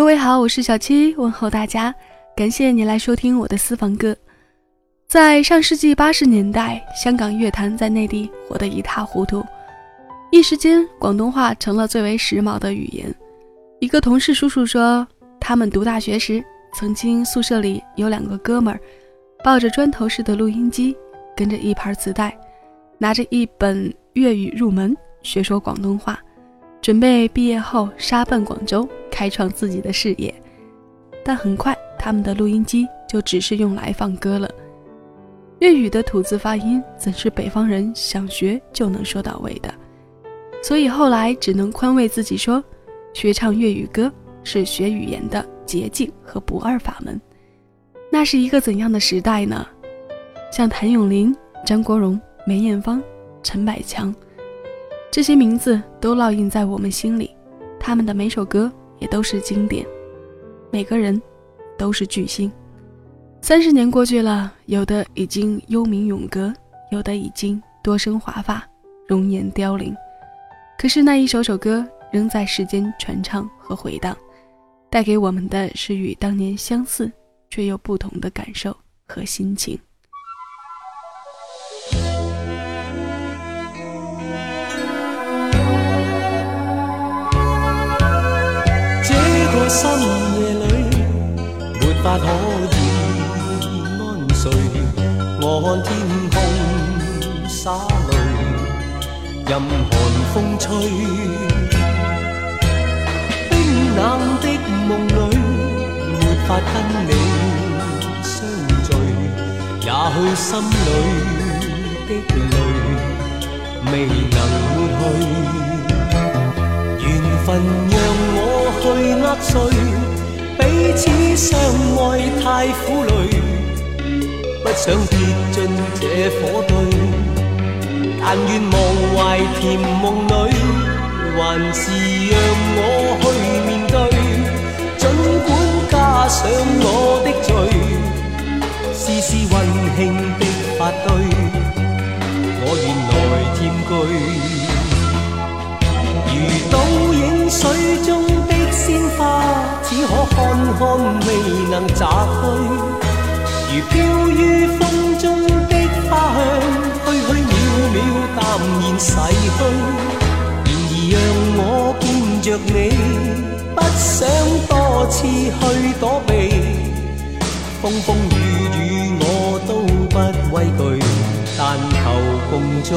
各位好，我是小七，问候大家，感谢你来收听我的私房歌。在上世纪八十年代，香港乐坛在内地火得一塌糊涂，一时间广东话成了最为时髦的语言。一个同事叔叔说，他们读大学时，曾经宿舍里有两个哥们儿，抱着砖头式的录音机，跟着一盘磁带，拿着一本粤语入门，学说广东话，准备毕业后杀奔广州，开创自己的事业。但很快，他们的录音机就只是用来放歌了。粤语的吐字发音怎是北方人想学就能说到位的？所以后来只能宽慰自己说，学唱粤语歌是学语言的捷径和不二法门。那是一个怎样的时代呢？像谭咏麟、张国荣、梅艳芳、陈百强，这些名字都烙印在我们心里，他们的每首歌也都是经典，每个人都是巨星。三十年过去了，有的已经幽冥永隔，有的已经多生华发，容颜凋零。可是那一首首歌仍在世间传唱和回荡，带给我们的是与当年相似却又不同的感受和心情。深夜里，没法可以安。睡，我看天空洒泪，任寒风吹。冰冷的梦里，没法跟你相聚，也许心里的泪未能抹去。缘分让我去握碎，彼此相爱太苦累。不想跌进这火堆，但愿忘怀甜梦里，还是让我去面对。尽管加上我的罪，丝丝温馨的发堆，我愿来占据。如倒影水中鲜花，只可看看，未能摘去。如飘于风中的花香，虚虚渺渺淡然逝去。然而让我见着你，不想多次去躲避。风风雨雨我都不畏惧，但求共醉。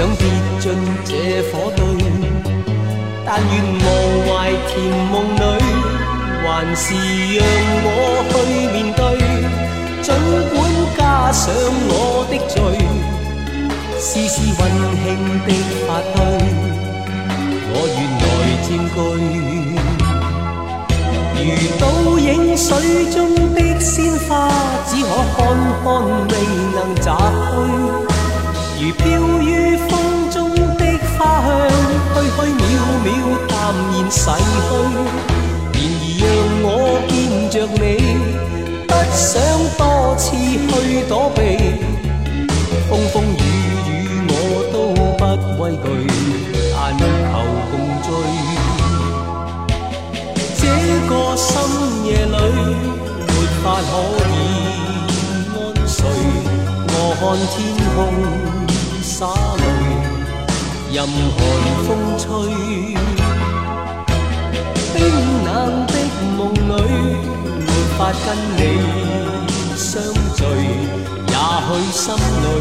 想跌进这火堆，但愿忘怀甜梦里，还是让我去面对。尽管加上我的罪，丝丝温馨的发堆，我愿来占据。如倒影水中的鲜花，只可看看，未能摘去。如飘于风中的花香，虚虚渺渺淡然逝去。然而让我见着你，不想多次去躲避。风风雨雨我都不畏惧，但求共醉。这个深夜里，没法可以安睡。我看天空。洒泪，任寒风吹。冰冷的梦里，没法跟你相聚。也许心里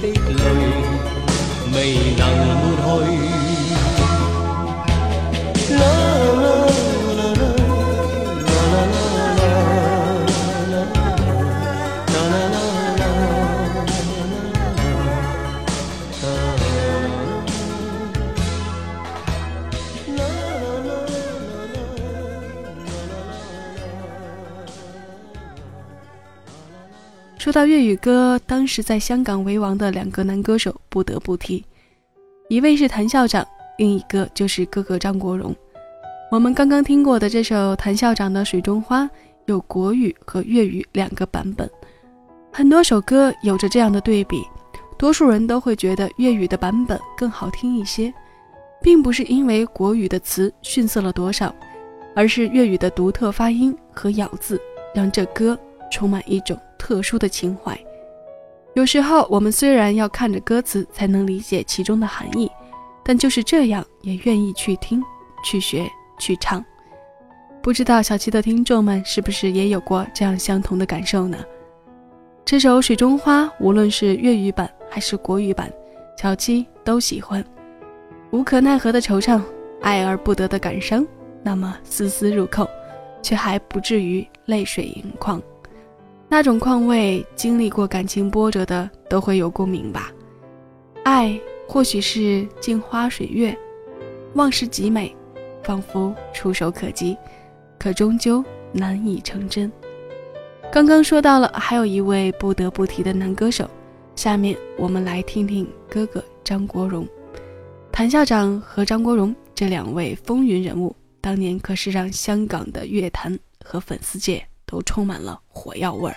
的泪，未能抹去。说到粤语歌，当时在香港为王的两个男歌手不得不提，一位是谭校长，另一个就是哥哥张国荣。我们刚刚听过的这首谭校长的《水中花》，有国语和粤语两个版本。很多首歌有着这样的对比，多数人都会觉得粤语的版本更好听一些，并不是因为国语的词逊色了多少，而是粤语的独特发音和咬字，让这歌充满一种。特殊的情怀，有时候我们虽然要看着歌词才能理解其中的含义，但就是这样也愿意去听、去学、去唱。不知道小七的听众们是不是也有过这样相同的感受呢？这首《水中花》，无论是粤语版还是国语版，小七都喜欢。无可奈何的惆怅，爱而不得的感伤，那么丝丝入扣，却还不至于泪水盈眶。那种况味，经历过感情波折的都会有共鸣吧。爱或许是镜花水月，望是极美，仿佛触手可及，可终究难以成真。刚刚说到了，还有一位不得不提的男歌手，下面我们来听听哥哥张国荣。谭校长和张国荣这两位风云人物，当年可是让香港的乐坛和粉丝界。都充满了火药味儿。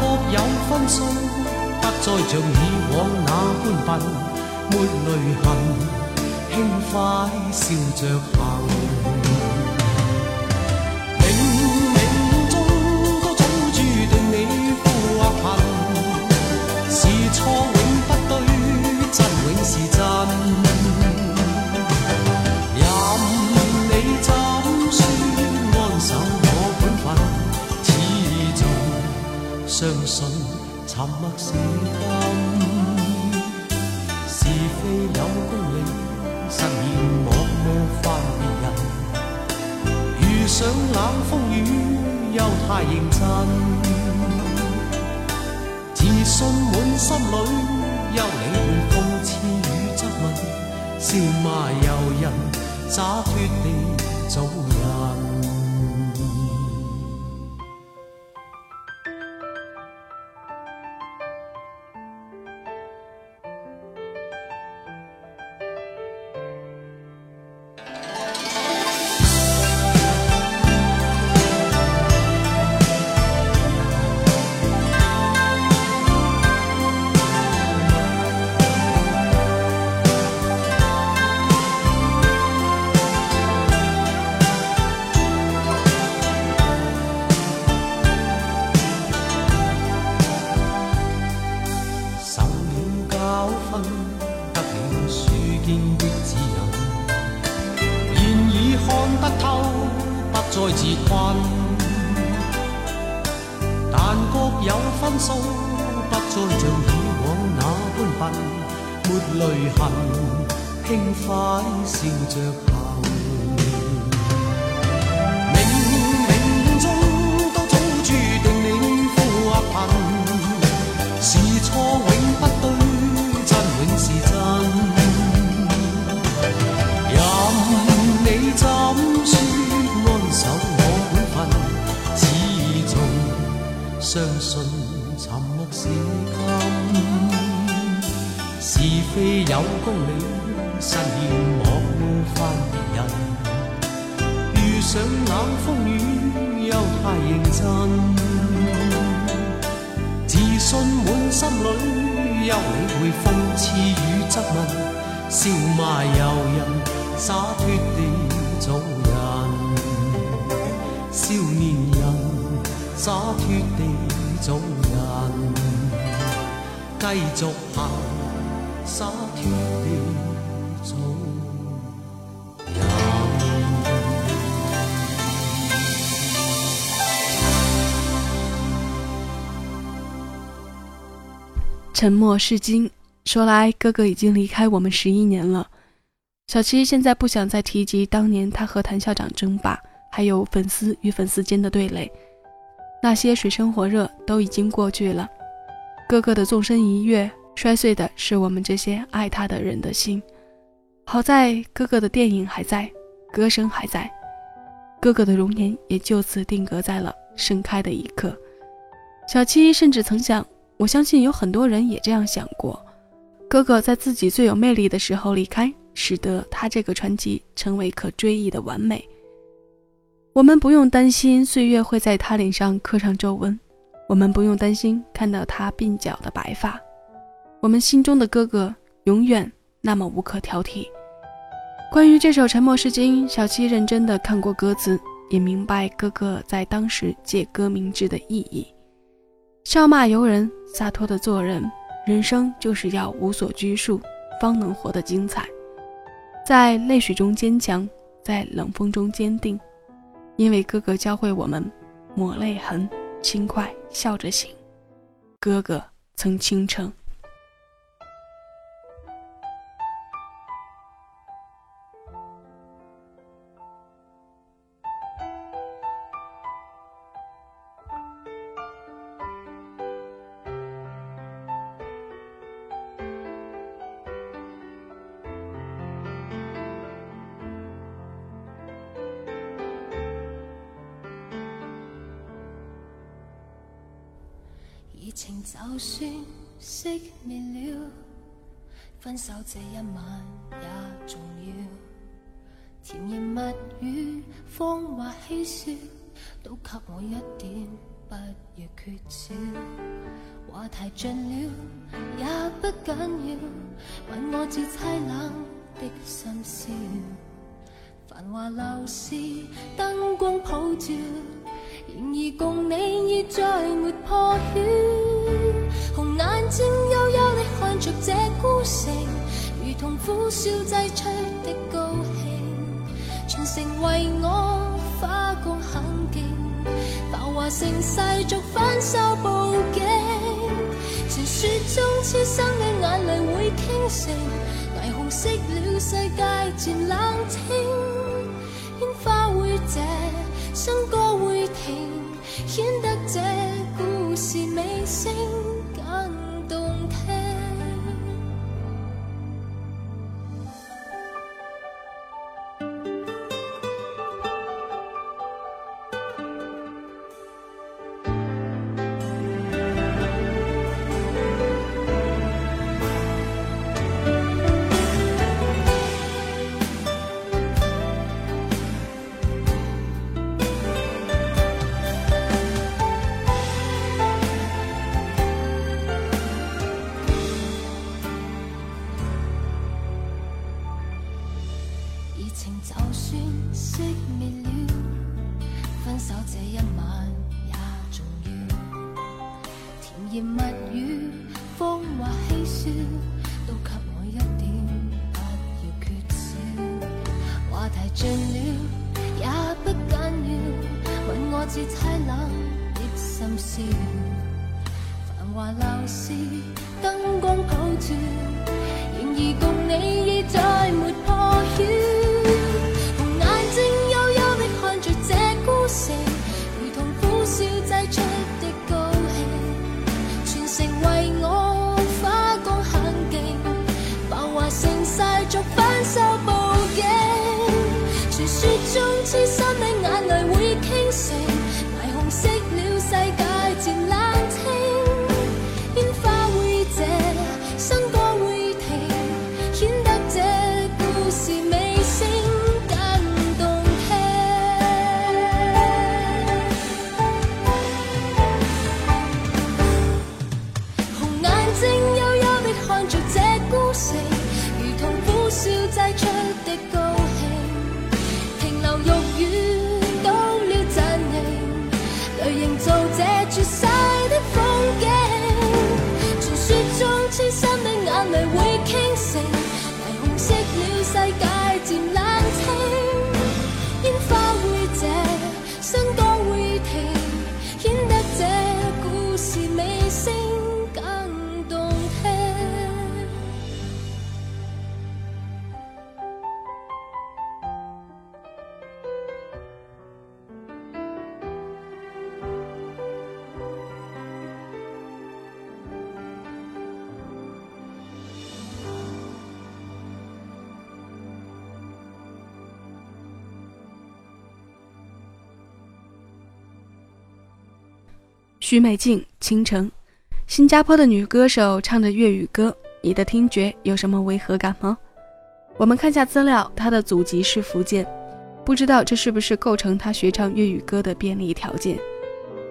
各有分数，不再像以往那般笨，没泪痕，轻快笑着行。沉默是，非有公理，失言莫冒犯别人。遇上冷风雨，又太认真，自信满心里，休理会讽刺与质问，笑骂由人，洒脱地做人。沉默是金，是非有公理，失言莫冒犯别人。遇上冷风雨又太认真，自信满心里，休理会讽刺与质问，笑骂由人，洒脱地做人。少年人，洒脱地做人。继续行，洒脱地做人。沉默是金。说来，哥哥已经离开我们十一年了。小七现在不想再提及当年他和谭校长争霸，还有粉丝与粉丝间的对垒，那些水深火热都已经过去了。哥哥的纵身一跃，摔碎的是我们这些爱他的人的心。好在哥哥的电影还在，歌声还在，哥哥的容颜也就此定格在了盛开的一刻。小七甚至曾想。我相信有很多人也这样想过，哥哥在自己最有魅力的时候离开，使得他这个传奇成为可追忆的完美。我们不用担心岁月会在他脸上刻上皱纹，我们不用担心看到他鬓角的白发，我们心中的哥哥永远那么无可挑剔。关于这首《沉默是金》，小七认真的看过歌词，也明白哥哥在当时借歌明志的意义。笑骂由人，洒脱的做人。人生就是要无所拘束，方能活得精彩。在泪水中坚强，在冷风中坚定。因为哥哥教会我们抹泪痕，轻快笑着行。哥哥曾倾城。这一晚也重要。甜言蜜语、谎话嬉笑，都给我一点，不要缺少。话题尽了也不紧要，吻我至凄冷的心笑。繁华流市，灯光普照。然而共你已再没破晓，红眼睛幽幽地看着这孤城，同苦笑挤出的高兴。全城为我花光很劲，浮华盛世俗反手报警。传说中痴心的眼泪会倾城，霓虹熄了世界渐冷清，烟花会谢，笙歌会停。显得这故事尾声更动听。许美静，倾城。新加坡的女歌手唱着粤语歌，你的听觉有什么违和感吗？我们看下资料，她的祖籍是福建，不知道这是不是构成她学唱粤语歌的便利条件。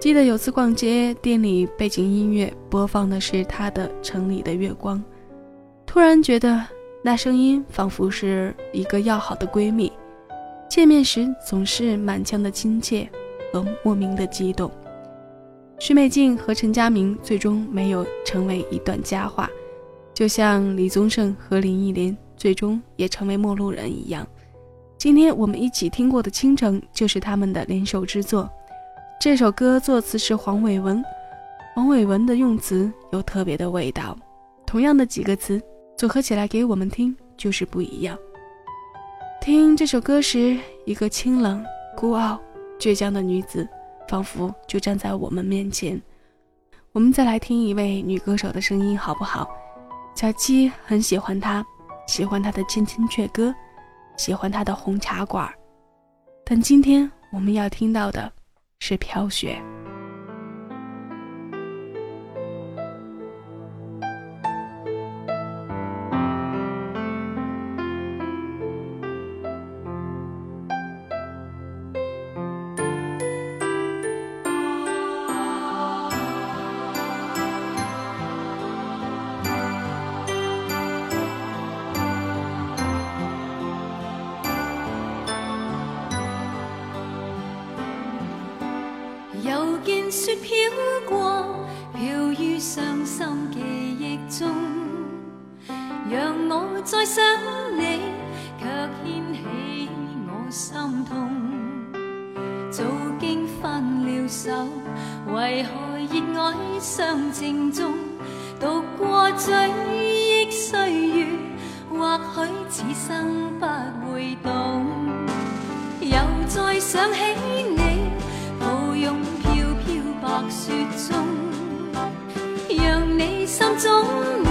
记得有次逛街，店里背景音乐播放的是她的《城里的月光》，突然觉得那声音仿佛是一个要好的闺蜜，见面时总是满腔的亲切和莫名的激动。许美静和陈佳明最终没有成为一段佳话，就像李宗盛和林忆莲最终也成为陌路人一样。今天我们一起听过的《倾城》就是他们的联手之作。这首歌作词是黄伟文，黄伟文的用词有特别的味道。同样的几个词组合起来给我们听就是不一样。听这首歌时，一个清冷、孤傲、倔强的女子。仿佛就站在我们面前。我们再来听一位女歌手的声音，好不好？小七很喜欢她，喜欢她的《千千阙歌》，喜欢她的《红茶馆》。但今天我们要听到的是《飘雪》。雪飘过，飘于伤心记忆中，让我再想你，却掀起我心痛。早经分了手，为何热爱相正中？度过追忆岁月，或许此生不会懂。又再想起你，雪中，让你心中暖，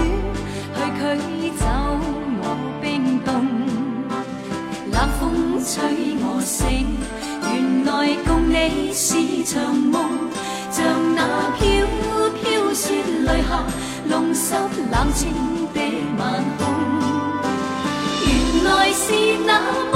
去驱走我冰冻。冷风吹我醒，原来共你是场梦，像那飘飘雪泪下，弄湿冷清的晚空。原来是那么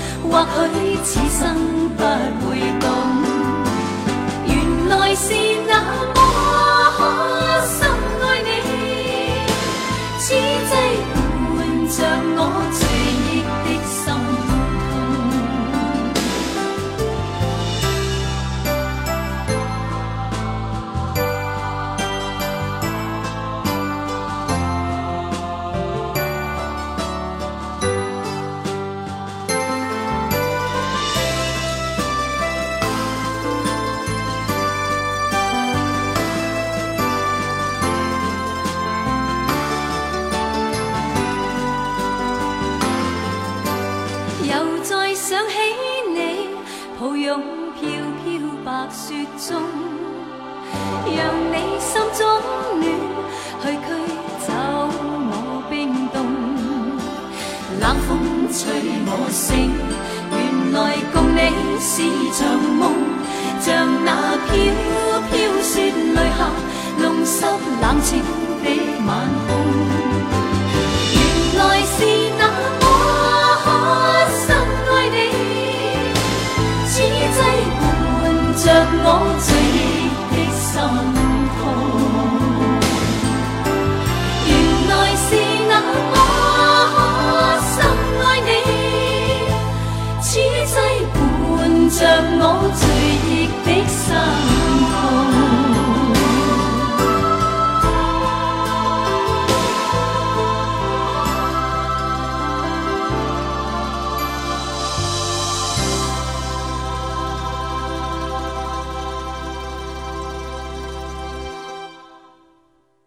或许此生不会懂，原来是那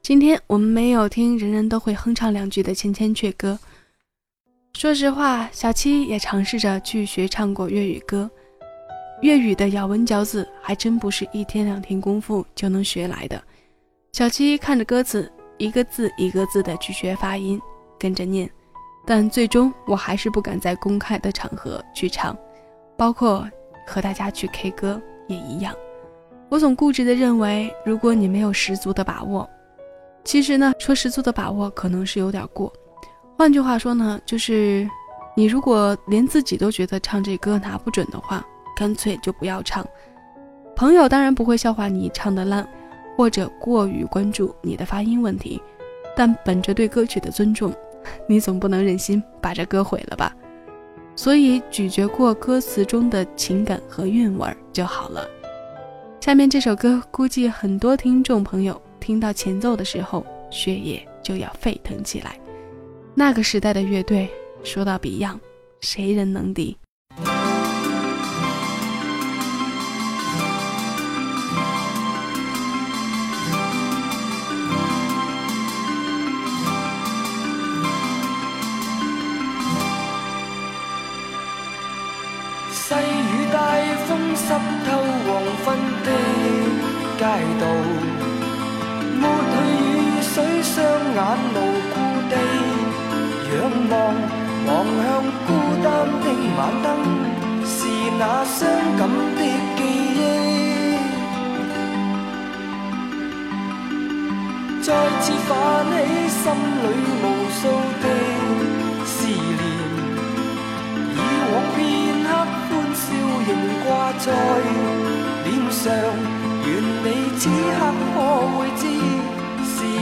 今天我们没有听人人都会哼唱两句的《千千阙歌》。说实话，小七也尝试着去学唱过粤语歌。粤语的咬文嚼字还真不是一天两天功夫就能学来的。小七看着歌词，一个字一个字的去学发音，跟着念。但最终我还是不敢在公开的场合去唱，包括和大家去 K 歌也一样。我总固执地认为，如果你没有十足的把握，其实呢，说十足的把握可能是有点过。换句话说呢，就是你如果连自己都觉得唱这歌拿不准的话，干脆就不要唱。朋友当然不会笑话你唱的烂，或者过于关注你的发音问题，但本着对歌曲的尊重。你总不能忍心把这歌毁了吧？所以咀嚼过歌词中的情感和韵味儿就好了。下面这首歌，估计很多听众朋友听到前奏的时候，血液就要沸腾起来。那个时代的乐队，说到 Beyond，谁人能敌？眼无故地仰望，望向孤单的晚灯，是那伤感的记忆，再次泛起心里无数的思念，以往片刻欢。笑仍挂在脸上，愿你此刻可会知，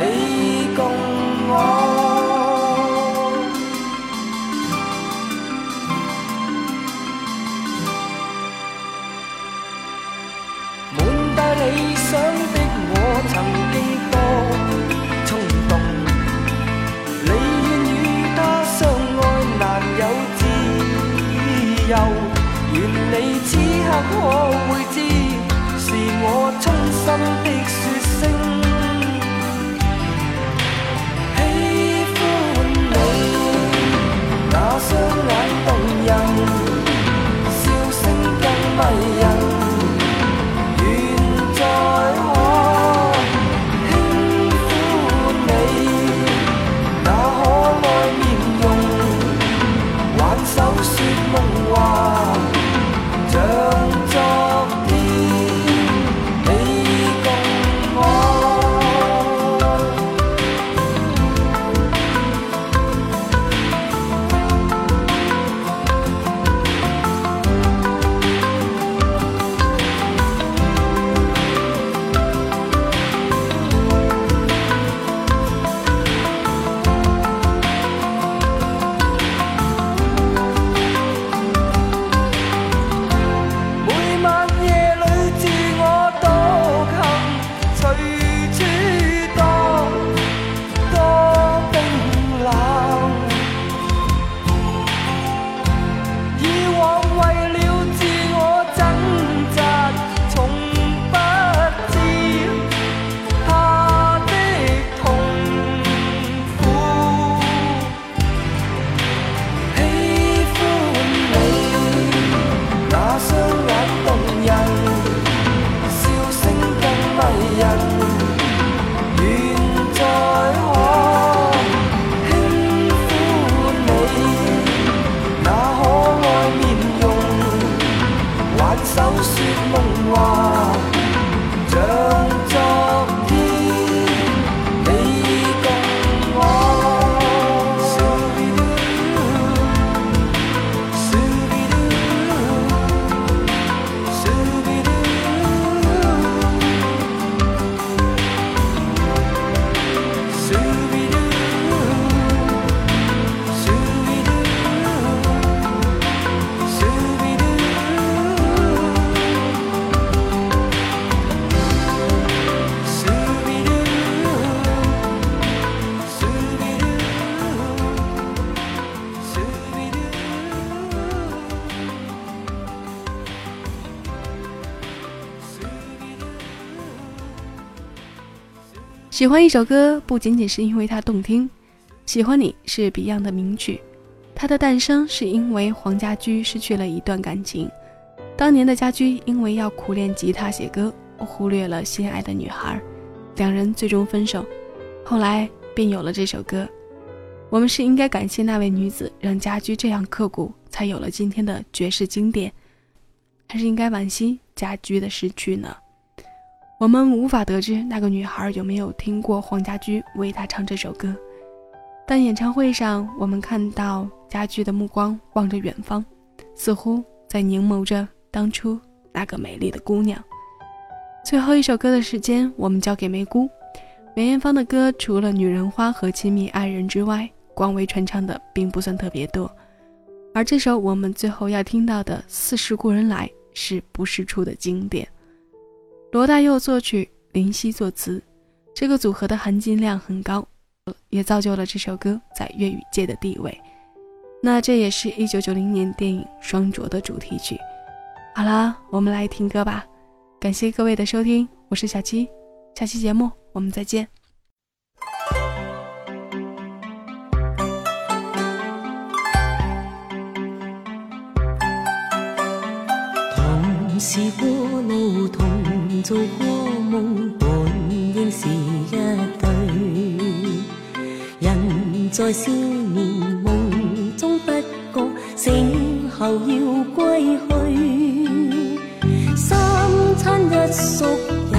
你共我。满带理想的我，曾经多。冲动。你愿与他相爱，难有自由。愿你此刻可会知，是我衷心的说挽手说梦话像喜欢一首歌不仅仅是因为它动听，《喜欢你》是 Beyond 的名曲，它的诞生是因为黄家驹失去了一段感情。当年的家驹因为要苦练吉他写歌，忽略了心爱的女孩，两人最终分手。后来便有了这首歌。我们是应该感谢那位女子，让家驹这样刻骨，才有了今天的绝世经典，还是应该惋惜家驹的失去呢？我们无法得知那个女孩有没有听过黄家驹为她唱这首歌，但演唱会上，我们看到家驹的目光望着远方，似乎在凝眸着。当初那个美丽的姑娘。最后一首歌的时间，我们交给梅姑。梅艳芳的歌除了《女人花》和《亲密爱人》之外，广为传唱的并不算特别多。而这首我们最后要听到的《似是故人来》是不世出的经典。罗大佑作曲，林夕作词，这个组合的含金量很高，也造就了这首歌在粤语界的地位。那这也是一九九零年电影《双卓》的主题曲。好啦，我们来听歌吧。感谢各位的收听，我是小七，下期节目我们再见。做过梦，本应是一对。人在少年梦中不觉醒后要归去。三餐一宿也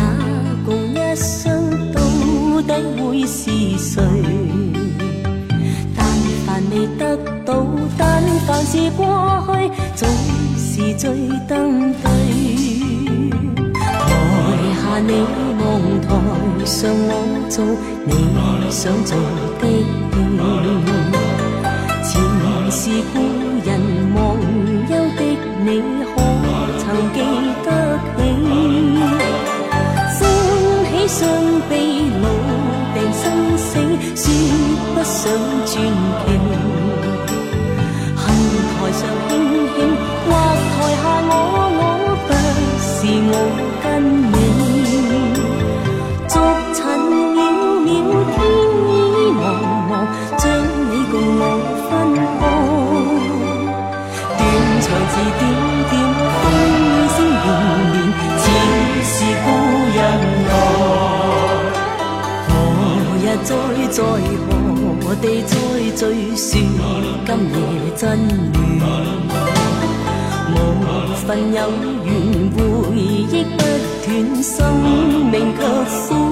共一生，到底会是谁？但凡未得到，但凡是过去，总是最登对。你望，台上我做，你想做的真缘？无份有缘，回忆不断，生命却苦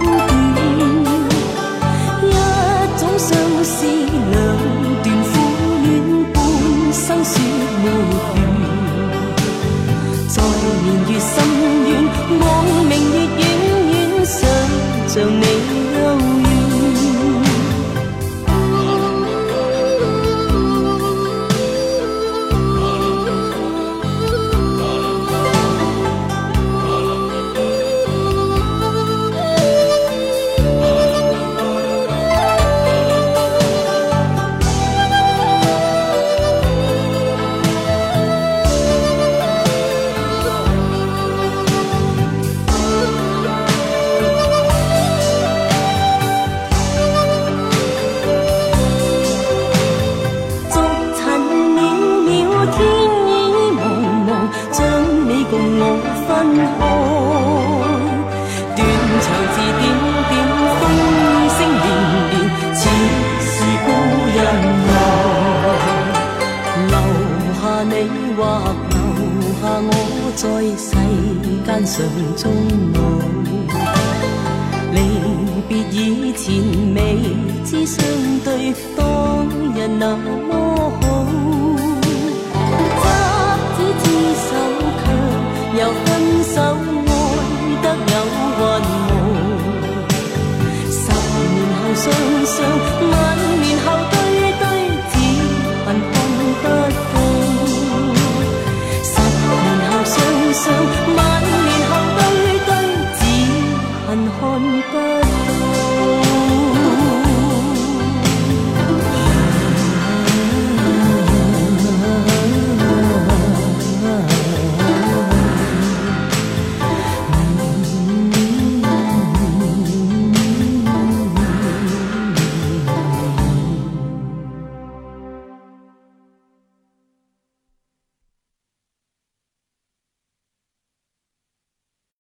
离别以前，未知相对当日那么好。执子之手，却又分手，爱得有云无。十年后，双双。